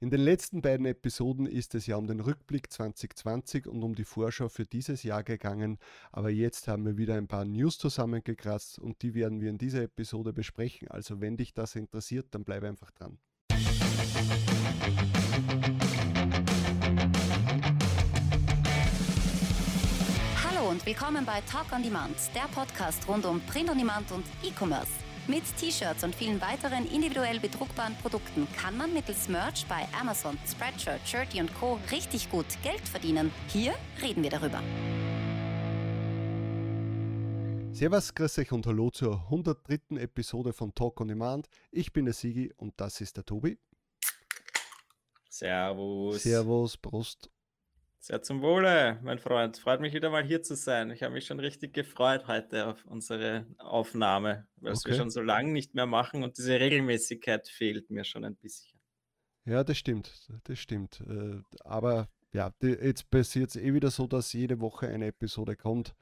In den letzten beiden Episoden ist es ja um den Rückblick 2020 und um die Vorschau für dieses Jahr gegangen, aber jetzt haben wir wieder ein paar News zusammengekratzt und die werden wir in dieser Episode besprechen. Also wenn dich das interessiert, dann bleib einfach dran. Hallo und willkommen bei Talk on Demand, der Podcast rund um Print on Demand und E-Commerce. Mit T-Shirts und vielen weiteren individuell bedruckbaren Produkten kann man mittels Merch bei Amazon, Spreadshirt, Shirty und Co. richtig gut Geld verdienen. Hier reden wir darüber. Servus, grüß euch und hallo zur 103. Episode von Talk on Demand. Ich bin der Sigi und das ist der Tobi. Servus. Servus, Prost sehr zum Wohle, mein Freund. Freut mich wieder mal hier zu sein. Ich habe mich schon richtig gefreut heute auf unsere Aufnahme, weil okay. wir schon so lange nicht mehr machen und diese Regelmäßigkeit fehlt mir schon ein bisschen. Ja, das stimmt, das stimmt. Äh, aber ja, jetzt passiert es eh wieder so, dass jede Woche eine Episode kommt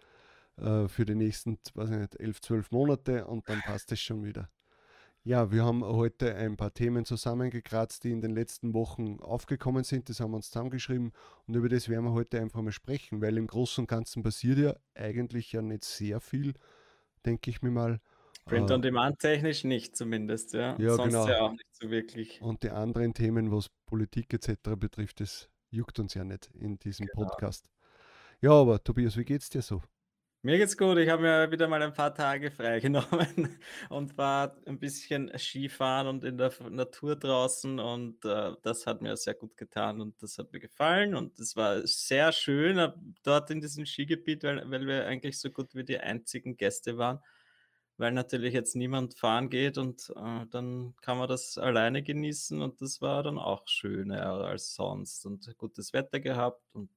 äh, für die nächsten, weiß ich nicht, elf, zwölf Monate und dann passt es schon wieder. Ja, wir haben heute ein paar Themen zusammengekratzt, die in den letzten Wochen aufgekommen sind. Das haben wir uns zusammengeschrieben und über das werden wir heute einfach mal sprechen, weil im Großen und Ganzen passiert ja eigentlich ja nicht sehr viel, denke ich mir mal. Print on äh, Demand technisch nicht zumindest, ja. ja Sonst genau. ja auch nicht so wirklich. Und die anderen Themen, was Politik etc. betrifft, das juckt uns ja nicht in diesem genau. Podcast. Ja, aber Tobias, wie geht's dir so? Mir geht's gut. Ich habe mir wieder mal ein paar Tage freigenommen und war ein bisschen Skifahren und in der Natur draußen und äh, das hat mir sehr gut getan und das hat mir gefallen und es war sehr schön äh, dort in diesem Skigebiet, weil, weil wir eigentlich so gut wie die einzigen Gäste waren, weil natürlich jetzt niemand fahren geht und äh, dann kann man das alleine genießen und das war dann auch schöner als sonst und gutes Wetter gehabt und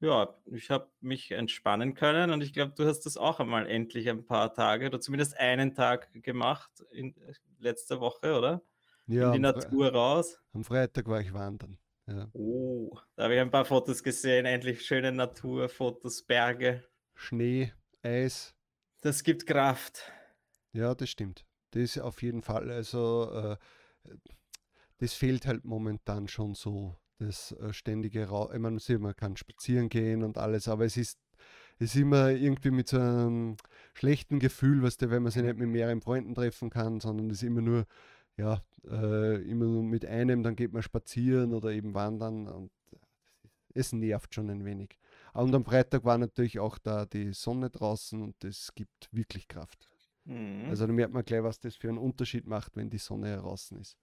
ja, ich habe mich entspannen können und ich glaube, du hast das auch einmal endlich ein paar Tage oder zumindest einen Tag gemacht in äh, letzter Woche, oder? Ja, in die Natur raus. Am Freitag war ich wandern. Ja. Oh, da habe ich ein paar Fotos gesehen. Endlich schöne Naturfotos, Berge. Schnee, Eis. Das gibt Kraft. Ja, das stimmt. Das ist auf jeden Fall, also äh, das fehlt halt momentan schon so das äh, ständige Raus. Ich meine, man kann spazieren gehen und alles, aber es ist, es ist immer irgendwie mit so einem schlechten Gefühl, weißt du, wenn man sich nicht mit mehreren Freunden treffen kann, sondern es ist immer nur, ja, äh, immer nur mit einem, dann geht man spazieren oder eben wandern und es nervt schon ein wenig. Und am Freitag war natürlich auch da die Sonne draußen und das gibt wirklich Kraft. Mhm. Also da merkt man gleich, was das für einen Unterschied macht, wenn die Sonne draußen ist.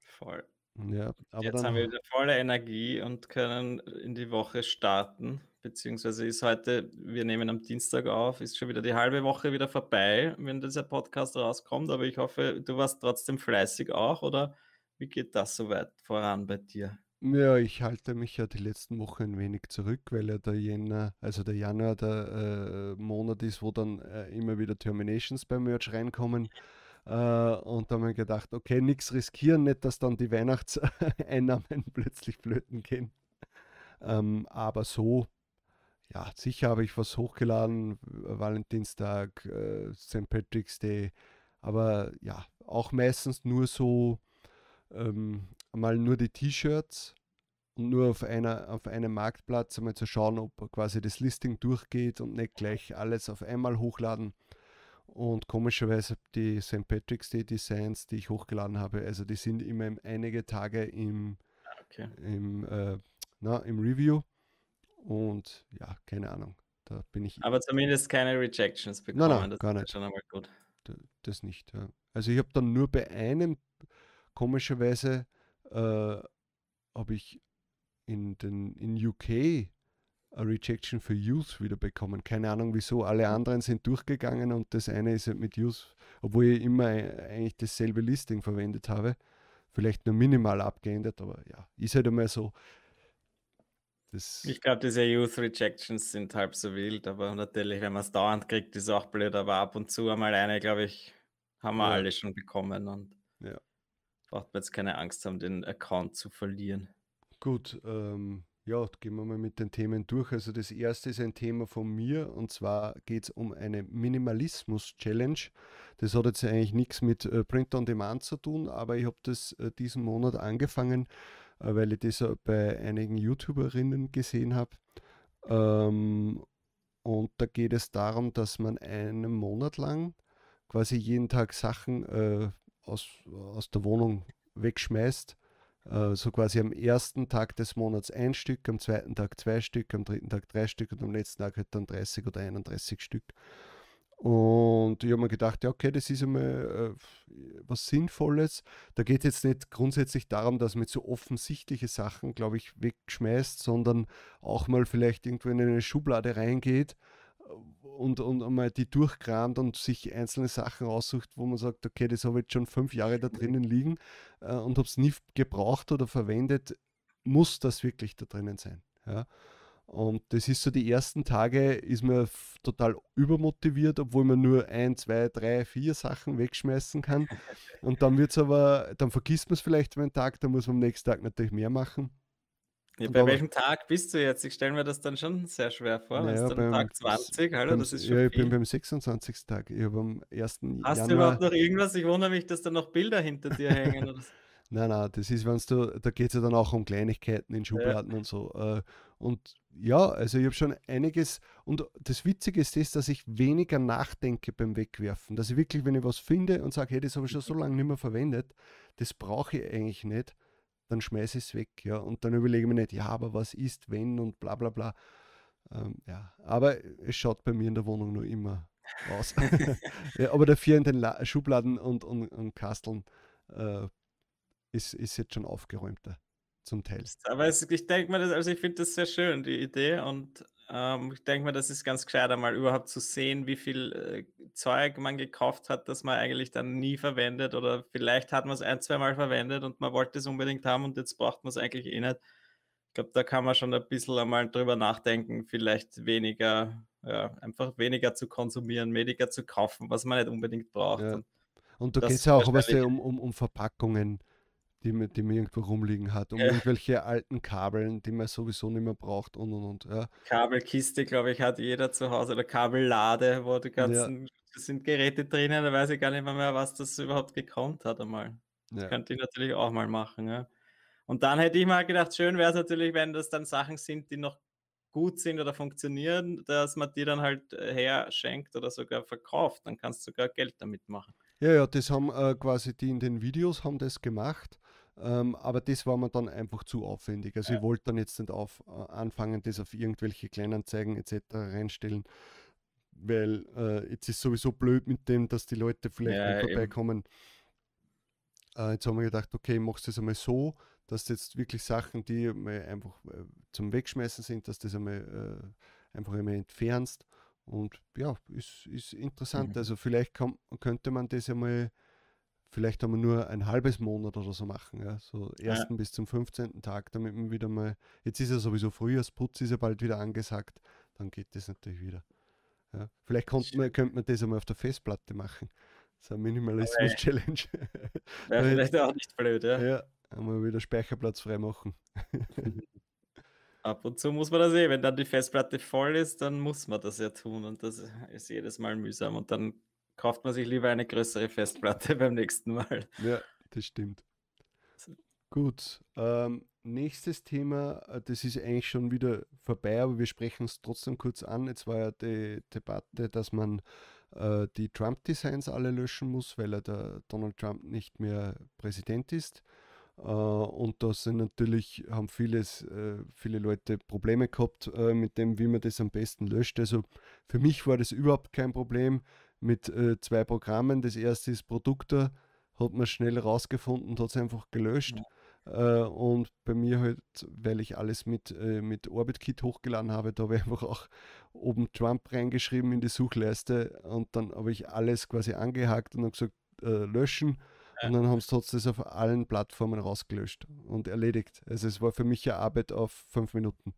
Voll. Ja, aber Jetzt haben wir wieder volle Energie und können in die Woche starten. Beziehungsweise ist heute, wir nehmen am Dienstag auf, ist schon wieder die halbe Woche wieder vorbei, wenn dieser Podcast rauskommt. Aber ich hoffe, du warst trotzdem fleißig auch, oder wie geht das soweit voran bei dir? Ja, ich halte mich ja die letzten Wochen ein wenig zurück, weil ja der Jänner, also der Januar der äh, Monat ist, wo dann äh, immer wieder Terminations beim Merch reinkommen. Äh, und da haben wir gedacht, okay, nichts riskieren, nicht, dass dann die Weihnachtseinnahmen plötzlich flöten gehen. Ähm, aber so, ja, sicher habe ich was hochgeladen, Valentinstag, äh, St. Patrick's Day, aber ja, auch meistens nur so, ähm, mal nur die T-Shirts und nur auf, einer, auf einem Marktplatz einmal zu schauen, ob quasi das Listing durchgeht und nicht gleich alles auf einmal hochladen. Und komischerweise die St. Patrick's Day Designs, die ich hochgeladen habe, also die sind immer einige Tage im, okay. im, äh, na, im Review. Und ja, keine Ahnung. Da bin ich. Aber zumindest keine Rejections bekommen. Nein, nein, das gar nicht. schon einmal gut. Das nicht, ja. Also ich habe dann nur bei einem, komischerweise, äh, habe ich in den in UK Rejection für Youth wieder bekommen. Keine Ahnung wieso. Alle anderen sind durchgegangen und das eine ist halt mit Youth, obwohl ich immer eigentlich dasselbe Listing verwendet habe. Vielleicht nur minimal abgeändert, aber ja, ist halt immer so. Das ich glaube, diese Youth Rejections sind halb so wild, aber natürlich, wenn man es dauernd kriegt, ist auch blöd, aber ab und zu einmal eine, glaube ich, haben wir ja. alle schon bekommen und ja. braucht man jetzt keine Angst haben, den Account zu verlieren. Gut, ähm, ja, gehen wir mal mit den Themen durch. Also das erste ist ein Thema von mir und zwar geht es um eine Minimalismus-Challenge. Das hat jetzt eigentlich nichts mit äh, Print on Demand zu tun, aber ich habe das äh, diesen Monat angefangen, äh, weil ich das bei einigen YouTuberinnen gesehen habe. Ähm, und da geht es darum, dass man einen Monat lang quasi jeden Tag Sachen aus, aus der Wohnung wegschmeißt. Äh, so quasi am ersten Tag des Monats ein Stück, am zweiten Tag zwei Stück, am dritten Tag drei Stück und am letzten Tag halt dann 30 oder 31 Stück. Und ich habe mir gedacht, ja, okay, das ist einmal äh, was Sinnvolles. Da geht es jetzt nicht grundsätzlich darum, dass man so offensichtliche Sachen, glaube ich, wegschmeißt, sondern auch mal vielleicht irgendwo in eine Schublade reingeht und, und mal die durchkramt und sich einzelne Sachen aussucht, wo man sagt, okay, das habe ich jetzt schon fünf Jahre da drinnen liegen äh, und habe es nie gebraucht oder verwendet, muss das wirklich da drinnen sein. Ja? Und das ist so, die ersten Tage ist man total übermotiviert, obwohl man nur ein, zwei, drei, vier Sachen wegschmeißen kann. Und dann wird es aber, dann vergisst man es vielleicht einen Tag, dann muss man am nächsten Tag natürlich mehr machen. Ja, bei welchem Tag bist du jetzt? Ich stelle mir das dann schon sehr schwer vor. Naja, beim, Tag 20, hallo, beim, das ist schon Ja, ich viel. bin beim 26. Tag. Ich habe am 1. Hast Januar, du überhaupt noch irgendwas? Ich wundere mich, dass da noch Bilder hinter dir hängen. Oder so. Nein, nein, das ist, wenn du, da geht es ja dann auch um Kleinigkeiten in Schubladen ja. und so. Äh, und ja, also ich habe schon einiges. Und das Witzige ist das, dass ich weniger nachdenke beim Wegwerfen. Dass ich wirklich, wenn ich was finde und sage, hey, das habe ich schon so lange nicht mehr verwendet, das brauche ich eigentlich nicht, dann schmeiße ich es weg. Ja. Und dann überlege ich mir nicht, ja, aber was ist, wenn und bla bla bla. Ähm, ja, aber es schaut bei mir in der Wohnung nur immer aus. ja, aber dafür in den La Schubladen und, und, und Kasteln äh, ist, ist jetzt schon aufgeräumter zum Teil. Aber es, ich denke mir, also ich finde das sehr schön, die Idee. Und ähm, ich denke mir, das ist ganz gescheit, einmal überhaupt zu sehen, wie viel äh, Zeug man gekauft hat, das man eigentlich dann nie verwendet. Oder vielleicht hat man es ein, zwei Mal verwendet und man wollte es unbedingt haben und jetzt braucht man es eigentlich eh nicht. Ich glaube, da kann man schon ein bisschen einmal drüber nachdenken, vielleicht weniger, ja, einfach weniger zu konsumieren, weniger zu kaufen, was man nicht unbedingt braucht. Ja. Und, da geht es ja auch was um, um, um Verpackungen die man, die man irgendwo rumliegen hat, um ja. irgendwelche alten Kabeln, die man sowieso nicht mehr braucht und und und. Ja. Kabelkiste, glaube ich, hat jeder zu Hause oder Kabellade, wo die ganzen ja. sind Geräte drinnen, da weiß ich gar nicht mehr, mehr was das überhaupt gekonnt hat einmal. Das ja. könnte ich natürlich auch mal machen. Ja. Und dann hätte ich mal gedacht, schön wäre es natürlich, wenn das dann Sachen sind, die noch gut sind oder funktionieren, dass man die dann halt äh, her schenkt oder sogar verkauft. Dann kannst du sogar Geld damit machen. Ja, ja, das haben äh, quasi die in den Videos haben das gemacht. Ähm, aber das war mir dann einfach zu aufwendig. Also ja. ich wollte dann jetzt nicht auf, äh, anfangen, das auf irgendwelche Kleinanzeigen etc. reinstellen, weil äh, jetzt ist sowieso blöd mit dem, dass die Leute vielleicht ja, nicht vorbeikommen. Äh, jetzt haben wir gedacht, okay, machst du das einmal so, dass jetzt wirklich Sachen, die einfach äh, zum Wegschmeißen sind, dass du das einmal äh, einfach einmal entfernst. Und ja, ist, ist interessant. Mhm. Also vielleicht kann, könnte man das einmal vielleicht haben wir nur ein halbes Monat oder so machen, ja, so 1. Ja. bis zum 15. Tag, damit man wieder mal, jetzt ist ja sowieso Frühjahrsputz, ist ja bald wieder angesagt, dann geht das natürlich wieder. Ja. Vielleicht könnte man, könnte man das einmal auf der Festplatte machen. So eine Minimalismus-Challenge. Wäre vielleicht auch nicht blöd, ja. Ja, einmal wieder Speicherplatz frei machen. Ab und zu muss man das eh, wenn dann die Festplatte voll ist, dann muss man das ja tun und das ist jedes Mal mühsam und dann kauft man sich lieber eine größere Festplatte beim nächsten Mal. Ja, das stimmt. Gut, ähm, nächstes Thema, äh, das ist eigentlich schon wieder vorbei, aber wir sprechen es trotzdem kurz an. Jetzt war ja die Debatte, dass man äh, die Trump-Designs alle löschen muss, weil er der Donald Trump nicht mehr Präsident ist. Uh, und da sind natürlich, haben vieles, uh, viele Leute Probleme gehabt uh, mit dem, wie man das am besten löscht. Also für mich war das überhaupt kein Problem mit äh, zwei Programmen. Das erste ist Produkte, hat man schnell rausgefunden und hat es einfach gelöscht. Ja. Äh, und bei mir halt, weil ich alles mit, äh, mit OrbitKit hochgeladen habe, da habe ich einfach auch oben Trump reingeschrieben in die Suchleiste und dann habe ich alles quasi angehakt und dann gesagt, äh, löschen. Ja. Und dann haben sie trotzdem auf allen Plattformen rausgelöscht und erledigt. Also es war für mich eine Arbeit auf fünf Minuten.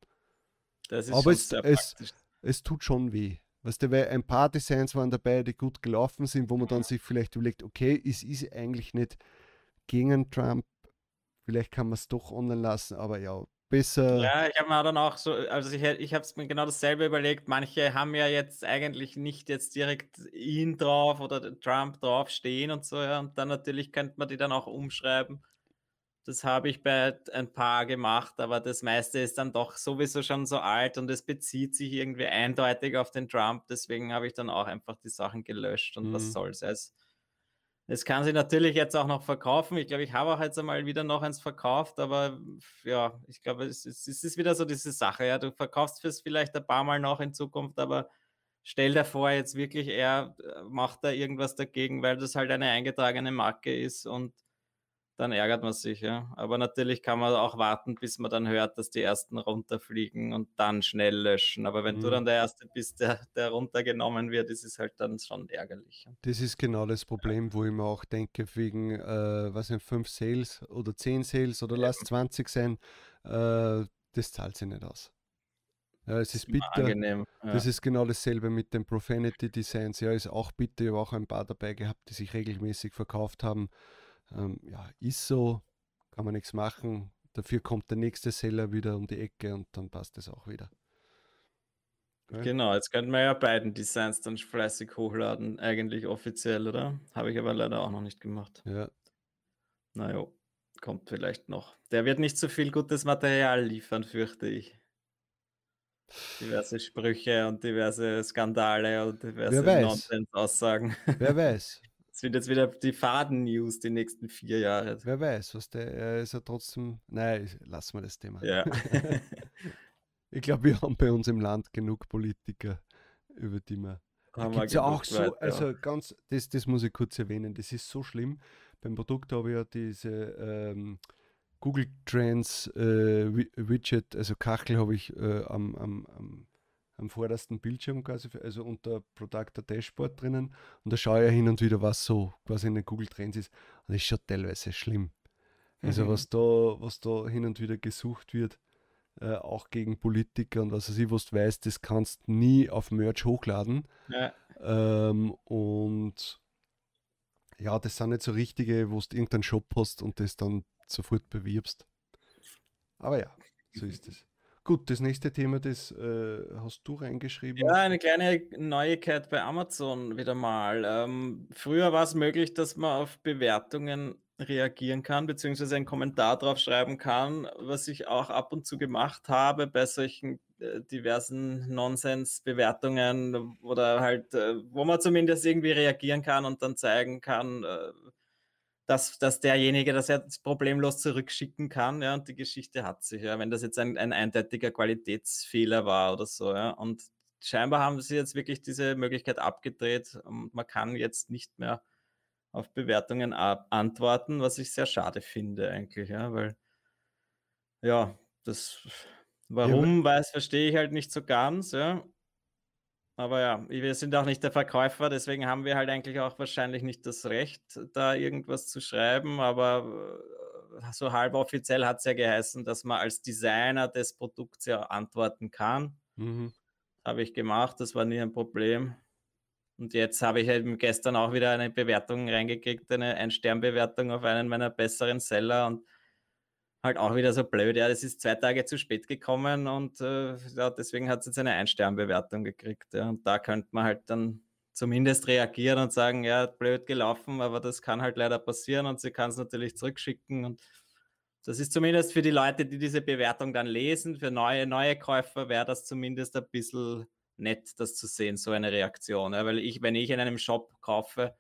Aber es, es, es tut schon weh. Weißt du, weil ein paar Designs waren dabei, die gut gelaufen sind, wo man dann sich vielleicht überlegt, okay, es ist eigentlich nicht gegen Trump, vielleicht kann man es doch online lassen, aber ja, besser. Ja, ich habe mir dann auch so, also ich, ich habe es mir genau dasselbe überlegt. Manche haben ja jetzt eigentlich nicht jetzt direkt ihn drauf oder Trump drauf stehen und so, ja. Und dann natürlich könnte man die dann auch umschreiben. Das habe ich bei ein paar gemacht, aber das meiste ist dann doch sowieso schon so alt und es bezieht sich irgendwie eindeutig auf den Trump. Deswegen habe ich dann auch einfach die Sachen gelöscht und mhm. was soll's. Es, es kann sich natürlich jetzt auch noch verkaufen. Ich glaube, ich habe auch jetzt einmal wieder noch eins verkauft, aber ja, ich glaube, es, es, es ist wieder so diese Sache. Ja, du verkaufst es vielleicht ein paar Mal noch in Zukunft, aber stell dir vor, jetzt wirklich er äh, macht da irgendwas dagegen, weil das halt eine eingetragene Marke ist und dann ärgert man sich, ja. Aber natürlich kann man auch warten, bis man dann hört, dass die ersten runterfliegen und dann schnell löschen. Aber wenn mhm. du dann der Erste bist, der, der runtergenommen wird, ist es halt dann schon ärgerlich. Das ist genau das Problem, wo ich mir auch denke, wegen, äh, was sind fünf Sales oder zehn Sales oder ja. lass 20 sein, äh, das zahlt sich nicht aus. Ja, es ist bitter. Angenehm, ja. Das ist genau dasselbe mit den Profanity Designs. Ja, ist auch bitter. Ich habe auch ein paar dabei gehabt, die sich regelmäßig verkauft haben. Ähm, ja, ist so, kann man nichts machen. Dafür kommt der nächste Seller wieder um die Ecke und dann passt es auch wieder. Okay. Genau, jetzt könnten wir ja beiden Designs dann fleißig hochladen, eigentlich offiziell, oder? Habe ich aber leider auch noch nicht gemacht. Ja. Naja, kommt vielleicht noch. Der wird nicht so viel gutes Material liefern, fürchte ich. Diverse Sprüche und diverse Skandale und diverse Nonsens-Aussagen. Wer weiß. Das sind jetzt wieder die Faden-News die nächsten vier Jahre. Wer weiß, was der er ist ja trotzdem. Nein, lassen wir das Thema. Ja. ich glaube, wir haben bei uns im Land genug Politiker, über die wir. Da gibt ja auch so, weit, also ganz, das, das muss ich kurz erwähnen, das ist so schlimm. Beim Produkt habe ich ja diese ähm, Google Trends äh, Widget, also Kachel habe ich äh, am, am, am am vordersten Bildschirm quasi, also unter Product Dashboard drinnen und da schaue ich ja hin und wieder, was so quasi in den Google Trends ist. Und das ist schon teilweise schlimm. Also mhm. was da, was da hin und wieder gesucht wird, äh, auch gegen Politiker und was weiß ich, was du weißt, das kannst du nie auf Merch hochladen. Ja. Ähm, und ja, das sind nicht so richtige, wo du irgendeinen Shop hast und das dann sofort bewirbst. Aber ja, so ist es. Gut, das nächste Thema, das äh, hast du reingeschrieben. Ja, eine kleine Neuigkeit bei Amazon wieder mal. Ähm, früher war es möglich, dass man auf Bewertungen reagieren kann, beziehungsweise einen Kommentar drauf schreiben kann, was ich auch ab und zu gemacht habe bei solchen äh, diversen Nonsens-Bewertungen oder halt, äh, wo man zumindest irgendwie reagieren kann und dann zeigen kann, äh, dass, dass derjenige das jetzt problemlos zurückschicken kann, ja, und die Geschichte hat sich, ja, wenn das jetzt ein, ein eindeutiger Qualitätsfehler war oder so, ja. Und scheinbar haben sie jetzt wirklich diese Möglichkeit abgedreht und man kann jetzt nicht mehr auf Bewertungen antworten, was ich sehr schade finde eigentlich, ja, weil ja, das warum, ja, weiß, verstehe ich halt nicht so ganz, ja. Aber ja, wir sind auch nicht der Verkäufer, deswegen haben wir halt eigentlich auch wahrscheinlich nicht das Recht, da irgendwas zu schreiben. Aber äh, so halb offiziell hat es ja geheißen, dass man als Designer des Produkts ja antworten kann. Mhm. Habe ich gemacht, das war nie ein Problem. Und jetzt habe ich eben gestern auch wieder eine Bewertung reingekriegt, eine Ein-Stern-Bewertung auf einen meiner besseren Seller. Und halt auch wieder so blöd. Ja, das ist zwei Tage zu spät gekommen und äh, ja, deswegen hat es jetzt eine Ein-Stern-Bewertung gekriegt. Ja. Und da könnte man halt dann zumindest reagieren und sagen, ja, blöd gelaufen, aber das kann halt leider passieren und sie kann es natürlich zurückschicken. Und das ist zumindest für die Leute, die diese Bewertung dann lesen, für neue, neue Käufer wäre das zumindest ein bisschen nett, das zu sehen, so eine Reaktion. Ja. Weil ich, wenn ich in einem Shop kaufe,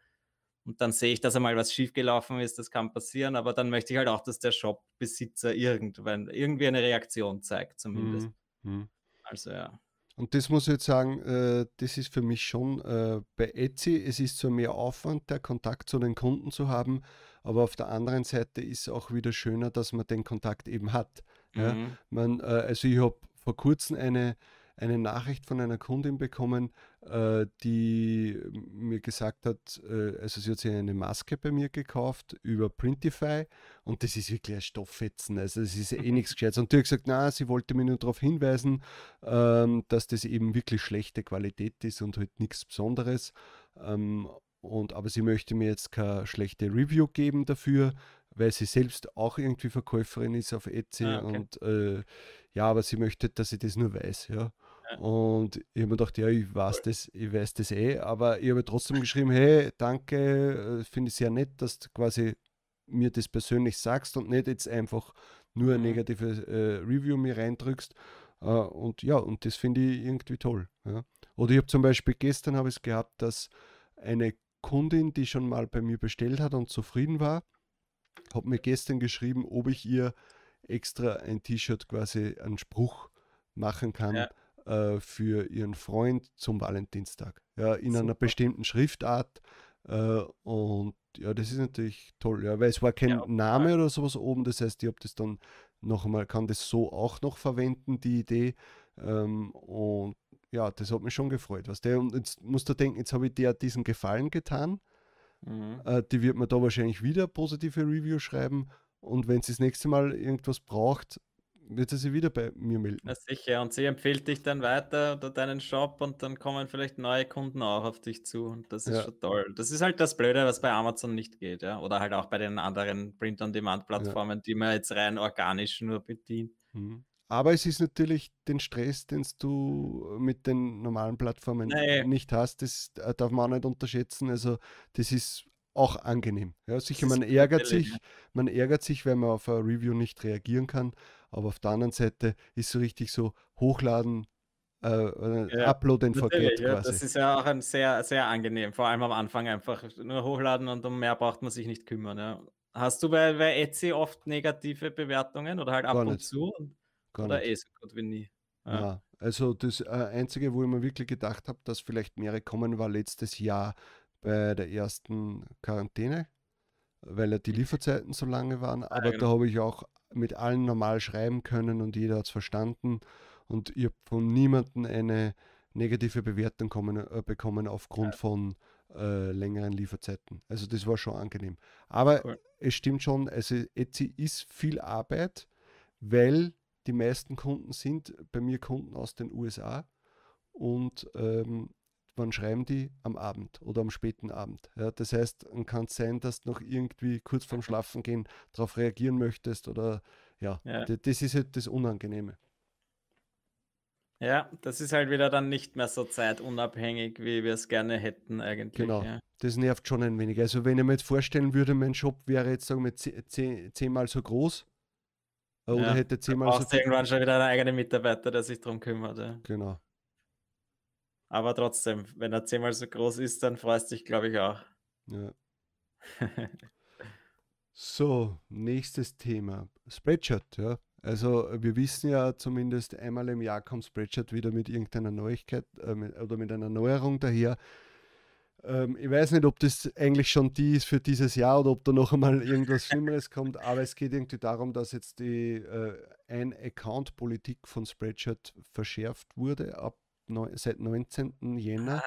und dann sehe ich, dass einmal was schiefgelaufen ist, das kann passieren, aber dann möchte ich halt auch, dass der Shopbesitzer irgendwann irgendwie eine Reaktion zeigt, zumindest. Mhm. Also ja. Und das muss ich jetzt sagen, äh, das ist für mich schon äh, bei Etsy, es ist so mehr Aufwand, der Kontakt zu den Kunden zu haben, aber auf der anderen Seite ist es auch wieder schöner, dass man den Kontakt eben hat. Mhm. Ja? Man, äh, also ich habe vor kurzem eine, eine Nachricht von einer Kundin bekommen, äh, die mir gesagt hat, äh, also sie hat sich eine Maske bei mir gekauft über Printify und das ist wirklich ein Stofffetzen, also es ist eh nichts Gescheites. Und die hat gesagt, na, sie wollte mir nur darauf hinweisen, ähm, dass das eben wirklich schlechte Qualität ist und halt nichts Besonderes. Ähm, und, aber sie möchte mir jetzt keine schlechte Review geben dafür, weil sie selbst auch irgendwie Verkäuferin ist auf Etsy Ah, okay. und äh, ja, aber sie möchte, dass ich das nur weiß, ja. Und ich habe mir gedacht, ja, ich weiß das, ich weiß das eh, aber ich habe trotzdem geschrieben, hey, danke, äh, finde ich sehr nett, dass du quasi mir das persönlich sagst und nicht jetzt einfach nur ein Mhm. negatives äh, Review mir reindrückst. Äh, und ja, und das finde ich irgendwie toll. Ja. Oder ich habe zum Beispiel gestern habe ich es gehabt, dass eine Kundin, die schon mal bei mir bestellt hat und zufrieden war, hat mir gestern geschrieben, ob ich ihr extra ein T-Shirt quasi einen Spruch machen kann Ja. Äh, für ihren Freund zum Valentinstag. Ja, in einer Super. bestimmten Schriftart. Äh, und ja, das ist natürlich toll, ja, weil es war kein Ja, Name oder sowas oben, das heißt, ich habe das dann noch einmal, kann das so auch noch verwenden, die Idee. Ähm, und ja, das hat mich schon gefreut. Was der, und jetzt musst du denken, jetzt habe ich der diesen Gefallen getan. Mhm. Äh, die wird mir da wahrscheinlich wieder positive Review schreiben. Und wenn sie das nächste Mal irgendwas braucht, wird sie sich wieder bei mir melden. Na sicher, und sie empfiehlt dich dann weiter oder deinen Shop und dann kommen vielleicht neue Kunden auch auf dich zu und das ist Ja. schon toll. Das ist halt das Blöde, was bei Amazon nicht geht, ja. Oder halt auch bei den anderen Print-on-Demand-Plattformen, die man jetzt rein organisch nur bedient. Mhm. Aber es ist natürlich den Stress, den du mit den normalen Plattformen Nee. nicht hast, das äh, darf man auch nicht unterschätzen. Also das ist auch angenehm. Ja, sicher, man ärgert sich, man ärgert sich, wenn man auf ein Review nicht reagieren kann. Aber auf der anderen Seite ist so richtig so hochladen, äh, äh, Ja, upload and forget ja, quasi. das ist ja auch ein sehr, sehr angenehm. Vor allem am Anfang einfach nur hochladen und um mehr braucht man sich nicht kümmern. Ja. Hast du bei, bei Etsy oft negative Bewertungen oder halt ab Gar und nicht. zu? Gar oder nicht. eh so gut wie nie? Ja. Ja, also das äh, Einzige, wo ich mir wirklich gedacht habe, dass vielleicht mehrere kommen, war letztes Jahr bei der ersten Quarantäne, weil ja die Lieferzeiten so lange waren. Aber da genau. habe ich auch mit allen normal schreiben können und jeder hat es verstanden. Und ich habe von niemandem eine negative Bewertung kommen, äh, bekommen aufgrund von äh, längeren Lieferzeiten. Also das war schon angenehm. Aber Cool. es stimmt schon, also Etsy ist viel Arbeit, weil die meisten Kunden sind bei mir Kunden aus den USA und ähm, wann schreiben die? Am Abend oder am späten Abend. Ja, das heißt, dann kann es sein, dass du noch irgendwie kurz vorm Schlafen gehen darauf reagieren möchtest oder ja, Ja. das ist halt das Unangenehme. Ja, das ist halt wieder dann nicht mehr so zeitunabhängig, wie wir es gerne hätten eigentlich. Genau. Ja. Das nervt schon ein wenig. Also wenn ich mir jetzt vorstellen würde, mein Shop wäre jetzt sagen wir ze- ze- zehnmal so groß äh, oder Ja, hätte zehnmal so du irgendwann schon wieder einen eigenen Mitarbeiter, der sich darum kümmert. Ja. Genau. Aber trotzdem, wenn er zehnmal so groß ist, dann freust du dich, glaube ich, auch. Ja. So, nächstes Thema. Spreadshirt, ja. Also wir wissen ja zumindest einmal im Jahr kommt Spreadshirt wieder mit irgendeiner Neuigkeit äh, mit, oder mit einer Neuerung daher. Ähm, ich weiß nicht, ob das eigentlich schon die ist für dieses Jahr oder ob da noch einmal irgendwas Schlimmeres kommt, aber es geht irgendwie darum, dass jetzt die äh, Ein-Account-Politik von Spreadshirt verschärft wurde ab neu, seit 19. Jänner.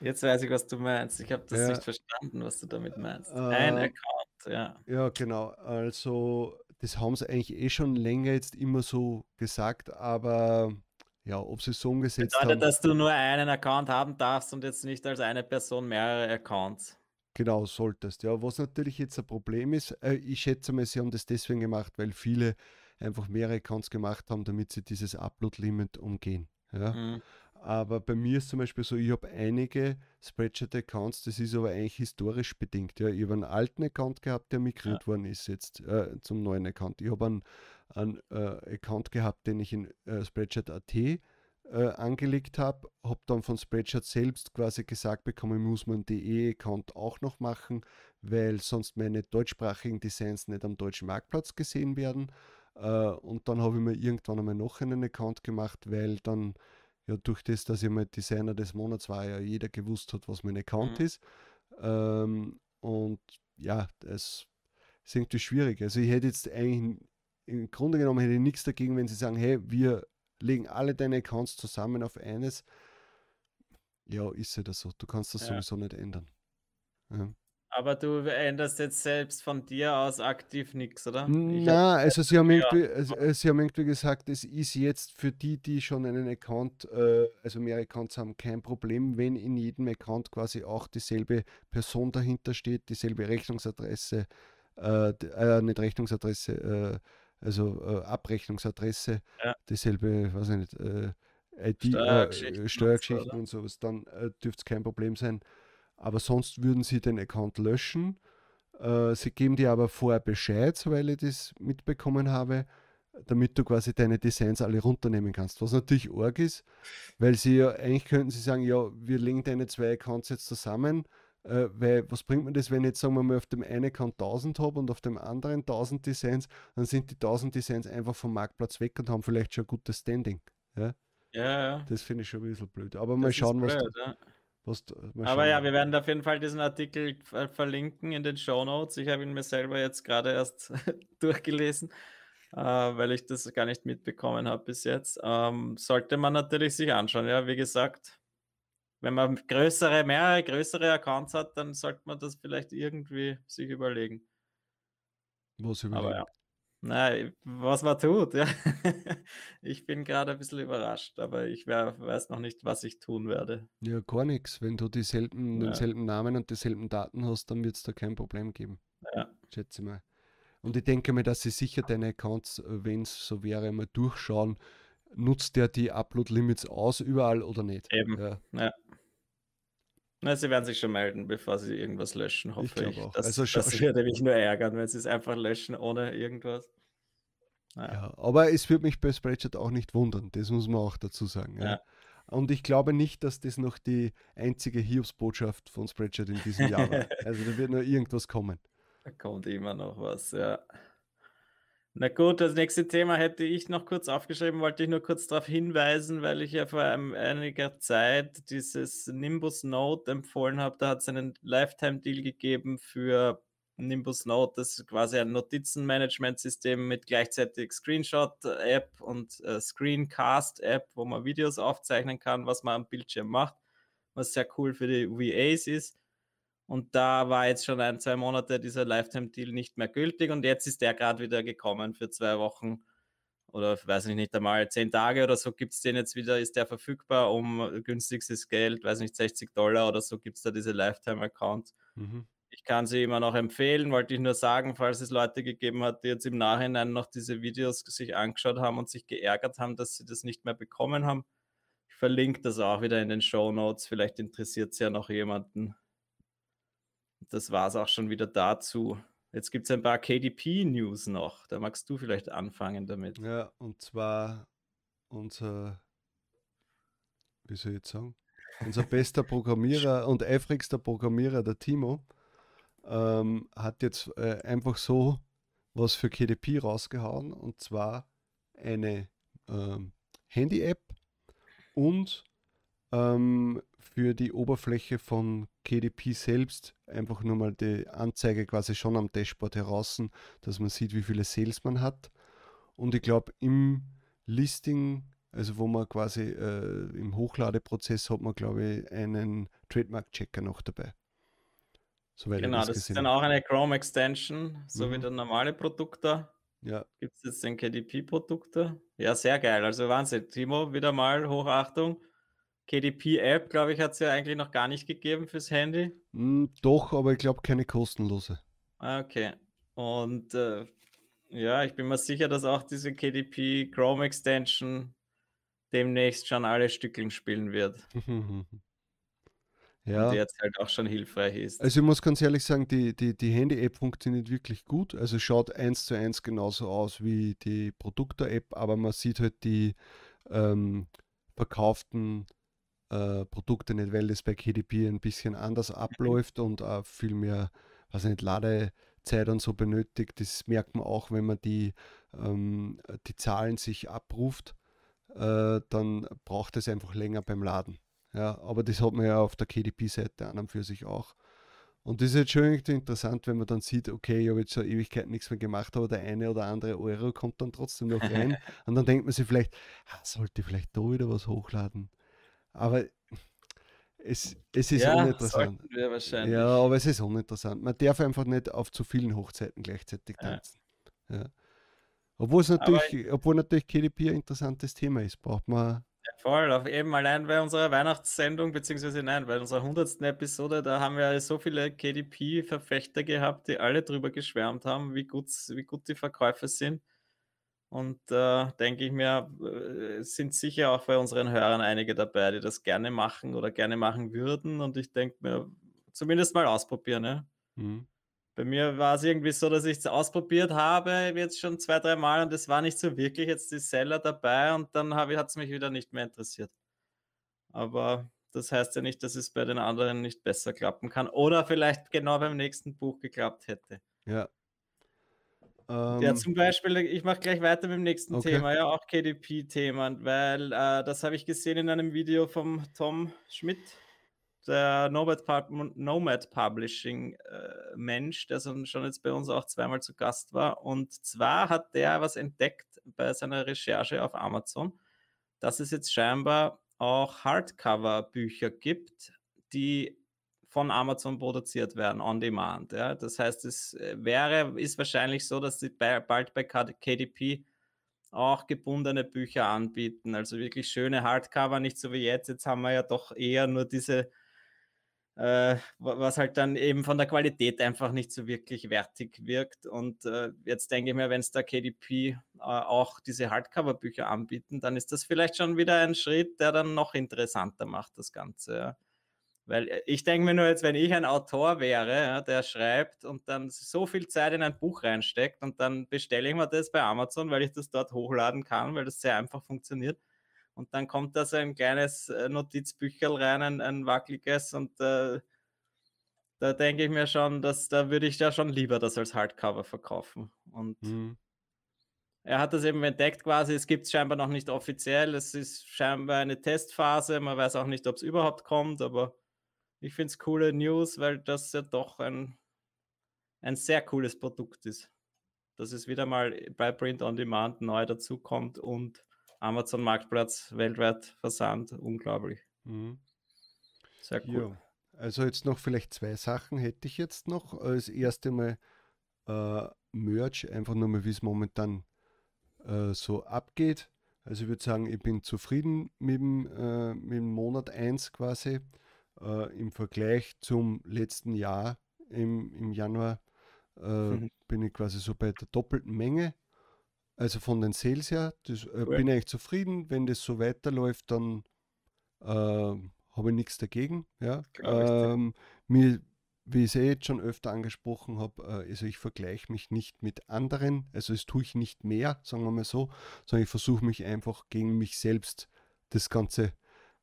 Jetzt weiß ich, was du meinst. Ich habe das Ja. nicht verstanden, was du damit meinst. Ein Äh, Account, ja. Ja, genau. Also, das haben sie eigentlich eh schon länger jetzt immer so gesagt, aber ja, ob sie es so umgesetzt Bedeutet, haben, dass du nur einen Account haben darfst und jetzt nicht als eine Person mehrere Accounts. genau solltest. Ja, was natürlich jetzt ein Problem ist, äh, ich schätze mal, sie haben das deswegen gemacht, weil viele einfach mehrere Accounts gemacht haben, damit sie dieses Upload-Limit umgehen. Ja. Mhm. Aber bei mir ist zum Beispiel so, ich habe einige Spreadshirt-Accounts, das ist aber eigentlich historisch bedingt. Ja. Ich habe einen alten Account gehabt, der migriert worden ist jetzt äh, zum neuen Account. Ich habe einen, einen äh, Account gehabt, den ich in äh, Spreadshirt.at äh, angelegt habe, habe dann von Spreadshirt selbst quasi gesagt bekommen, muss man DE-Account auch noch machen, weil sonst meine deutschsprachigen Designs nicht am deutschen Marktplatz gesehen werden. Äh, und dann habe ich mir irgendwann einmal noch einen Account gemacht, weil dann ja, durch das, dass ich mal Designer des Monats war, ja jeder gewusst hat, was mein Account Mhm. ist. Ähm, und ja, das ist irgendwie schwierig. Also ich hätte jetzt eigentlich, im Grunde genommen hätte ich nichts dagegen, wenn sie sagen, hey, wir legen alle deine Accounts zusammen auf eines. Ja, ist ja das so. Du kannst das Ja. sowieso nicht ändern. Ja. Aber du änderst jetzt selbst von dir aus aktiv nichts, oder? Ich Na, also sie haben, ja. irgendwie, also, äh, sie haben irgendwie gesagt, es ist jetzt für die, die schon einen Account, äh, also mehr Accounts haben, kein Problem, wenn in jedem Account quasi auch dieselbe Person dahinter steht, dieselbe Rechnungsadresse äh, äh, nicht Rechnungsadresse, äh, also äh, Abrechnungsadresse, Ja. dieselbe, weiß ich nicht, äh, ID, Steuergeschichten und Steuergeschichten und sowas, dann dürfte es kein Problem sein. Aber sonst würden sie den Account löschen. Äh, sie geben dir aber vorher Bescheid, soweit ich das mitbekommen habe, damit du quasi deine Designs alle runternehmen kannst. Was natürlich arg ist, weil sie ja, eigentlich könnten sie sagen, ja, wir legen deine zwei Accounts jetzt zusammen, äh, weil was bringt mir das, wenn ich jetzt sagen wir mal auf dem einen Account 1000 habe und auf dem anderen 1000 Designs, dann sind die 1000 Designs einfach vom Marktplatz weg und haben vielleicht schon ein gutes Standing. Ja, Ja, ja. das finde ich schon ein bisschen blöd. Aber mal Das ist schauen, was, blöd, ja. Was mal Aber ja, wir werden auf jeden Fall diesen Artikel ver- verlinken in den Show Notes. Ich habe ihn mir selber jetzt gerade erst durchgelesen, äh, weil ich das gar nicht mitbekommen habe bis jetzt. Ähm, sollte man natürlich sich anschauen. Ja, wie gesagt, wenn man größere, mehrere größere Accounts hat, dann sollte man das vielleicht irgendwie sich überlegen. was Aber überlegen. ja. Nein, was man tut, ja. Ich bin gerade ein bisschen überrascht, aber ich wer- weiß noch nicht, was ich tun werde. Ja, gar nichts. Wenn du dieselben, Ja. denselben Namen und dieselben Daten hast, dann wird es da kein Problem geben. Ja. Schätze mal. Und ich denke mir, dass sie sicher deine Accounts, wenn es so wäre, mal durchschauen, nutzt der die Upload-Limits aus überall oder nicht? Eben. Ja, Na, sie werden sich schon melden, bevor sie irgendwas löschen, hoffe ich. auch. Das, Also scha- das würde mich nur ärgern, wenn sie es einfach löschen ohne irgendwas. Ja. ja. Aber es würde mich bei Spreadshirt auch nicht wundern, das muss man auch dazu sagen. Ja. Ja. Und ich glaube nicht, dass das noch die einzige Hiobsbotschaft von Spreadshirt in diesem Jahr war. Also da wird noch irgendwas kommen. Da kommt immer noch was, ja. Na gut, das nächste Thema hätte ich noch kurz aufgeschrieben, wollte ich nur kurz darauf hinweisen, weil ich ja vor einiger Zeit dieses Nimbus Note empfohlen habe. Da hat es einen Lifetime-Deal gegeben für Nimbus Note. Das ist quasi ein Notizenmanagementsystem mit gleichzeitig Screenshot-App und äh, Screencast-App, wo man Videos aufzeichnen kann, was man am Bildschirm macht, was sehr cool für die VAs ist. Und da war jetzt schon ein, zwei Monate dieser Lifetime-Deal nicht mehr gültig und jetzt ist der gerade wieder gekommen für zwei Wochen oder weiß ich nicht einmal, zehn Tage oder so gibt es den jetzt wieder, ist der verfügbar um günstigstes Geld, weiß nicht, 60 Dollar oder so gibt es da diese Lifetime-Accounts. Mhm. Ich kann sie immer noch empfehlen, wollte ich nur sagen, falls es Leute gegeben hat, die jetzt im Nachhinein noch diese Videos sich angeschaut haben und sich geärgert haben, dass sie das nicht mehr bekommen haben. Ich verlinke das auch wieder in den Show Notes. Vielleicht interessiert es ja noch jemanden. Das war es auch schon wieder dazu. Jetzt gibt es ein paar KDP-News noch. Da magst du vielleicht anfangen damit. Ja, und zwar unser, wie soll ich jetzt sagen, unser bester Programmierer und eifrigster Programmierer, der Timo, ähm, hat jetzt äh, einfach so was für KDP rausgehauen und zwar eine ähm, Handy-App und ähm, für die Oberfläche von KDP selbst einfach nur mal die Anzeige quasi schon am Dashboard heraus, dass man sieht, wie viele Sales man hat. Und ich glaube, im Listing, also wo man quasi äh, im Hochladeprozess hat man, glaube ich, einen Trademark-Checker noch dabei. Soweit Genau, das das ist dann auch eine Chrome-Extension, so wie Mhm. der normale Produkter. Ja, Gibt es jetzt den KDP-Produkte? Ja, sehr geil. Also Wahnsinn. Timo, wieder mal Hochachtung. KDP-App, glaube ich, hat es ja eigentlich noch gar nicht gegeben fürs Handy. mm, doch, aber ich glaube keine kostenlose. Ah, Okay. Und äh, ja, ich bin mir sicher, dass auch diese KDP Chrome Extension demnächst schon alle Stückeln spielen wird. ja, Und jetzt halt auch schon hilfreich ist. Also ich muss ganz ehrlich sagen, die, die, die Handy-App funktioniert wirklich gut. Also schaut eins zu eins genauso aus wie die Produkte-App, aber man sieht halt die ähm, verkauften äh, Produkte nicht, weil das bei KDP ein bisschen anders abläuft und auch viel mehr, ich nicht, Ladezeit und so benötigt. Das merkt man auch, wenn man die, ähm, die Zahlen sich abruft, äh, dann braucht es einfach länger beim Laden. Ja, aber das hat man ja auf der KDP-Seite an und für sich auch. Und das ist jetzt schon irgendwie interessant, wenn man dann sieht, okay, ich habe jetzt schon Ewigkeit nichts mehr gemacht, aber der eine oder andere Euro kommt dann trotzdem noch rein. und dann denkt man sich vielleicht, sollte ich vielleicht da wieder was hochladen. Aber es, es ist ja, uninteressant. wir wahrscheinlich. Ja, aber es ist uninteressant. Man darf einfach nicht auf zu vielen Hochzeiten gleichzeitig Ja. tanzen. Ja. Obwohl es natürlich, obwohl natürlich KDP ein interessantes Thema ist, braucht man voll. Auf eben allein bei unserer Weihnachtssendung, beziehungsweise nein, bei unserer 100. Episode, da haben wir so viele KDP-Verfechter gehabt, die alle drüber geschwärmt haben, wie gut, wie gut die Verkäufe sind. Und da äh, denke ich mir, äh, sind sicher auch bei unseren Hörern einige dabei, die das gerne machen oder gerne machen würden. Und ich denke mir, zumindest mal ausprobieren. Ja? Mhm. Bei mir war es irgendwie so, dass ich es ausprobiert habe, jetzt schon zwei, drei Mal und es war nicht so wirklich jetzt die Seller dabei und dann hat es mich wieder nicht mehr interessiert. Aber das heißt ja nicht, dass es bei den anderen nicht besser klappen kann oder vielleicht genau beim nächsten Buch geklappt hätte. Ja. Ähm, ja, zum Beispiel, ich mache gleich weiter mit dem nächsten okay. Thema, ja, auch KDP-Thema, weil äh, das habe ich gesehen in einem Video vom Tom Schmidt der Nomad, Nomad Publishing äh, Mensch, der schon jetzt bei uns auch zweimal zu Gast war. Und zwar hat der was entdeckt bei seiner Recherche auf Amazon, dass es jetzt scheinbar auch Hardcover-Bücher gibt, die von Amazon produziert werden, on demand. Ja. Das heißt, es äh, wäre, ist wahrscheinlich so, dass sie bald bei KDP auch gebundene Bücher anbieten. Also wirklich schöne Hardcover, nicht so wie jetzt. Jetzt haben wir ja doch eher nur diese äh, was halt dann eben von der Qualität einfach nicht so wirklich wertig wirkt. Und äh, jetzt denke ich mir, wenn es der KDP äh, auch diese Hardcover-Bücher anbieten, dann ist das vielleicht schon wieder ein Schritt, der dann noch interessanter macht, das Ganze. Ja. Weil äh, ich denke mir nur jetzt, wenn ich ein Autor wäre, ja, der schreibt und dann so viel Zeit in ein Buch reinsteckt und dann bestelle ich mir das bei Amazon, weil ich das dort hochladen kann, weil das sehr einfach funktioniert und dann kommt da so ein kleines äh, Notizbücherl rein, ein, ein wackeliges und äh, da denke ich mir schon, dass da würde ich ja schon lieber das als Hardcover verkaufen. Und mhm. er hat das eben entdeckt quasi, es gibt es scheinbar noch nicht offiziell, es ist scheinbar eine Testphase, man weiß auch nicht, ob es überhaupt kommt, aber ich finde es coole News, weil das ja doch ein, ein sehr cooles Produkt ist. Dass es wieder mal bei Print on Demand neu dazukommt und Amazon Marktplatz weltweit Versand, unglaublich. Mhm. Sehr cool. Ja. Also jetzt noch vielleicht zwei Sachen hätte ich jetzt noch. Das erste Mal äh, Merch, einfach nur mal, wie es momentan äh, so abgeht. Also ich würde sagen, ich bin zufrieden mit dem, äh, mit dem Monat 1 quasi. Äh, Im Vergleich zum letzten Jahr im, im Januar mhm. bin ich quasi so bei der doppelten Menge. Also von den Sales her, das, äh, cool. bin ich eigentlich zufrieden. Wenn das so weiterläuft, dann äh, habe ich nichts dagegen. Ja. Ähm, mir, wie ich es eh jetzt schon öfter angesprochen habe, äh, also ich vergleiche mich nicht mit anderen, also es tue ich nicht mehr, sagen wir mal so, sondern ich versuche mich einfach gegen mich selbst das Ganze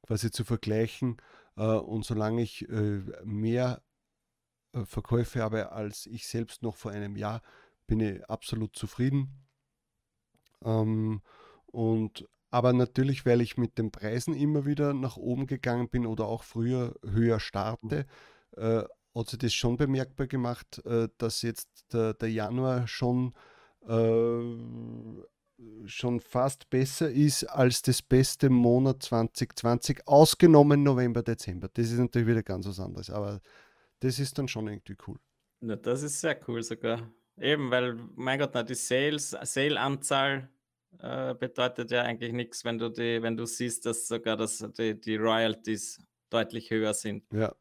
quasi zu vergleichen. Äh, und solange ich äh, mehr äh, Verkäufe habe als ich selbst noch vor einem Jahr, bin ich absolut zufrieden. Ähm, und aber natürlich, weil ich mit den Preisen immer wieder nach oben gegangen bin oder auch früher höher starte, äh, hat sich das schon bemerkbar gemacht, äh, dass jetzt der, der Januar schon, äh, schon fast besser ist als das beste Monat 2020, ausgenommen November, Dezember. Das ist natürlich wieder ganz was anderes, aber das ist dann schon irgendwie cool. Ja, das ist sehr cool sogar. Eben, weil, mein Gott, na, die Sales, Sale-Anzahl äh, bedeutet ja eigentlich nichts, wenn du die, wenn du siehst, dass sogar das, die, die Royalties deutlich höher sind. Ja.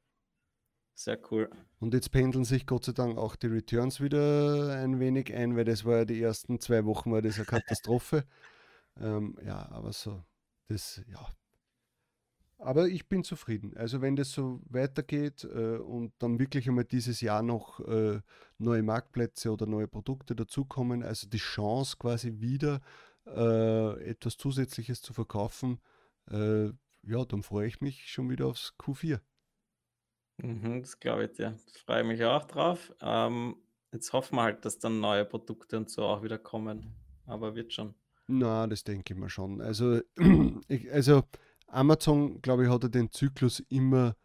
Sehr cool. Und jetzt pendeln sich Gott sei Dank auch die Returns wieder ein wenig ein, weil das war ja die ersten zwei Wochen war das eine Katastrophe. ähm, ja, aber so, das, ja. Aber ich bin zufrieden. Also wenn das so weitergeht äh, und dann wirklich einmal dieses Jahr noch äh, neue Marktplätze oder neue Produkte dazukommen, also die Chance quasi wieder äh, etwas Zusätzliches zu verkaufen, äh, ja, dann freue ich mich schon wieder aufs Q4. Mhm, das glaube ich dir. Freue ich mich auch drauf. Ähm, jetzt hoffen wir halt, dass dann neue Produkte und so auch wieder kommen. Aber wird schon. Na, das denke ich mir schon. Also, ich, also Amazon, glaube ich, hat den Zyklus immer,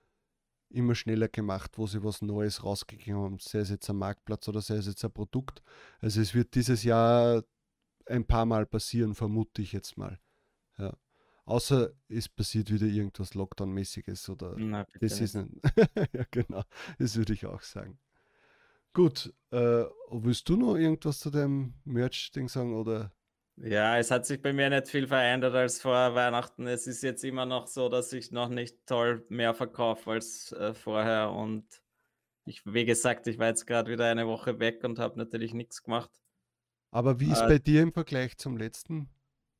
immer schneller gemacht, wo sie was Neues rausgegeben haben, sei es jetzt ein Marktplatz oder sei es jetzt ein Produkt. Also es wird dieses Jahr ein paar Mal passieren, vermute ich jetzt mal. Außer es passiert wieder irgendwas Lockdown-mäßiges oder Na, das ist ein ja genau, das würde ich auch sagen. Gut, äh, willst du noch irgendwas zu dem Merch-Ding sagen oder? Ja, es hat sich bei mir nicht viel verändert als vor Weihnachten. Es ist jetzt immer noch so, dass ich noch nicht toll mehr verkaufe als äh, vorher. Und ich, wie gesagt, ich war jetzt gerade wieder eine Woche weg und habe natürlich nichts gemacht. Aber wie ist äh, bei dir im Vergleich zum letzten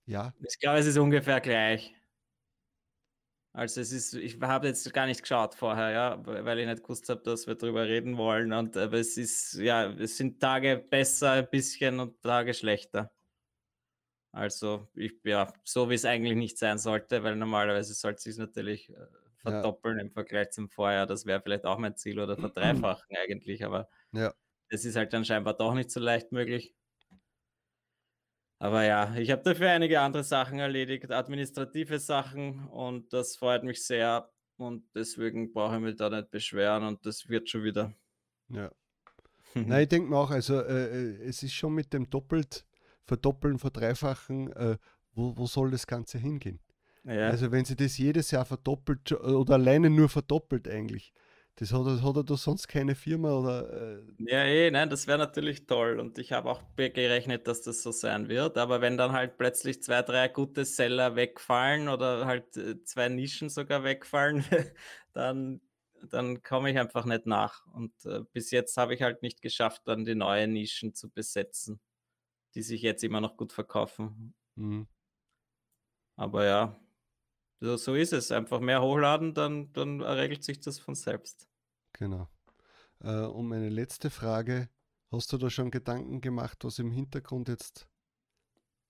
Jahr? Ich glaube, es ist ungefähr gleich. Also es ist, ich habe jetzt gar nicht geschaut vorher, ja, weil ich nicht gewusst habe, dass wir darüber reden wollen. Und aber es ist, ja, es sind Tage besser ein bisschen und Tage schlechter. Also ich, ja, so wie es eigentlich nicht sein sollte, weil normalerweise sollte es sich natürlich äh, verdoppeln ja. im Vergleich zum Vorjahr. Das wäre vielleicht auch mein Ziel oder verdreifachen eigentlich, aber ja. das ist halt dann scheinbar doch nicht so leicht möglich. Aber ja, ich habe dafür einige andere Sachen erledigt, administrative Sachen und das freut mich sehr und deswegen brauche ich mich da nicht beschweren und das wird schon wieder. Ja. Nein, ich denke mir auch, also äh, äh, es ist schon mit dem doppelt verdoppeln, verdreifachen, äh, wo, wo soll das Ganze hingehen? Ja. Also wenn sie das jedes Jahr verdoppelt oder alleine nur verdoppelt eigentlich, das hat, hat er doch sonst keine Firma oder. Äh ja, eh, nein, das wäre natürlich toll. Und ich habe auch gerechnet, dass das so sein wird. Aber wenn dann halt plötzlich zwei, drei gute Seller wegfallen oder halt äh, zwei Nischen sogar wegfallen, dann, dann komme ich einfach nicht nach. Und äh, bis jetzt habe ich halt nicht geschafft, dann die neuen Nischen zu besetzen, die sich jetzt immer noch gut verkaufen. Mhm. Aber ja, so, so ist es. Einfach mehr hochladen, dann, dann regelt sich das von selbst. Genau. Äh, und meine letzte Frage, hast du da schon Gedanken gemacht, was im Hintergrund jetzt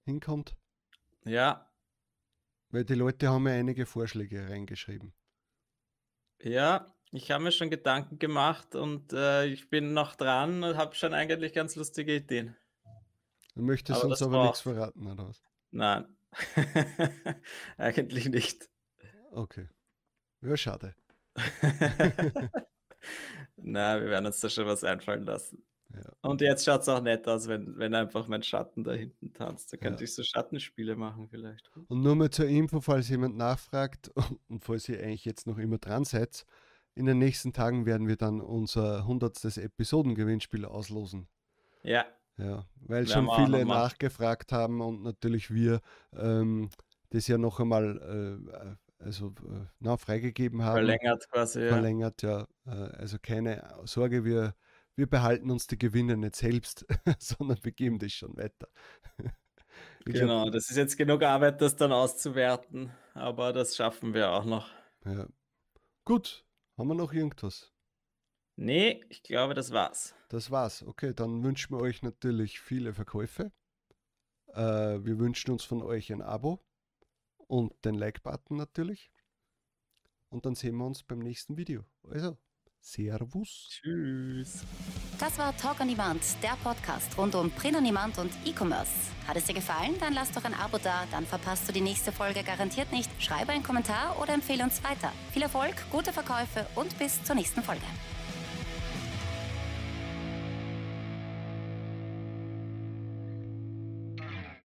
hinkommt? Ja. Weil die Leute haben ja einige Vorschläge reingeschrieben. Ja, ich habe mir schon Gedanken gemacht und äh, ich bin noch dran und habe schon eigentlich ganz lustige Ideen. Du möchtest aber uns aber nichts verraten, oder was? Nein, eigentlich nicht. Okay. Ja, schade. Na, wir werden uns da schon was einfallen lassen. Ja. Und jetzt schaut es auch nett aus, wenn, wenn einfach mein Schatten da hinten tanzt. Da könnte ja. ich so Schattenspiele machen vielleicht. Und nur mal zur Info, falls jemand nachfragt und falls ihr eigentlich jetzt noch immer dran seid, in den nächsten Tagen werden wir dann unser 100. Episodengewinnspiel auslosen. Ja. Ja, weil schon viele nachgefragt haben und natürlich wir ähm, das ja noch einmal äh, also äh, na, freigegeben haben. Verlängert quasi. Verlängert, ja. ja. Äh, also keine Sorge, wir, wir behalten uns die Gewinne nicht selbst, sondern wir geben das schon weiter. genau, glaub, das ist jetzt genug Arbeit, das dann auszuwerten, aber das schaffen wir auch noch. Ja. Gut, haben wir noch irgendwas? Nee, ich glaube, das war's. Das war's. Okay, dann wünschen wir euch natürlich viele Verkäufe. Äh, wir wünschen uns von euch ein Abo und den Like-Button natürlich. Und dann sehen wir uns beim nächsten Video. Also, Servus. Tschüss. Das war Talk on Demand, der Podcast rund um Print on Demand und E-Commerce. Hat es dir gefallen? Dann lass doch ein Abo da, dann verpasst du die nächste Folge garantiert nicht. Schreibe einen Kommentar oder empfehle uns weiter. Viel Erfolg, gute Verkäufe und bis zur nächsten Folge.